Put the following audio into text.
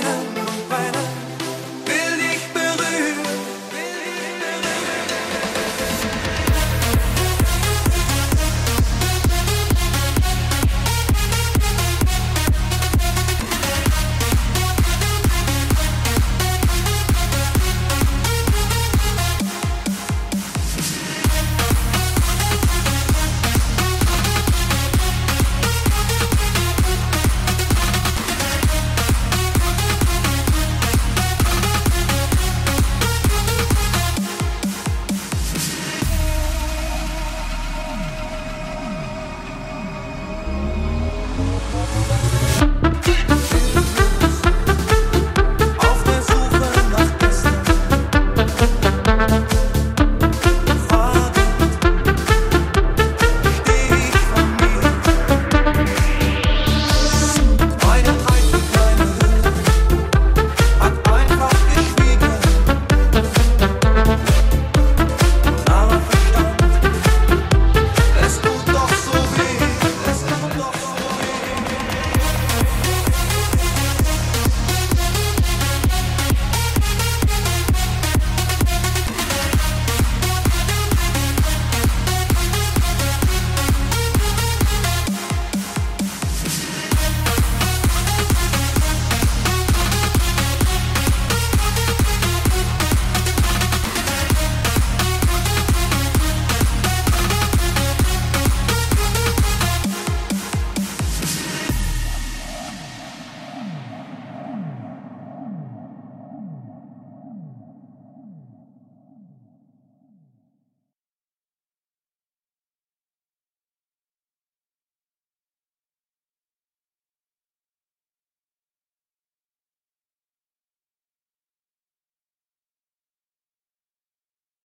together.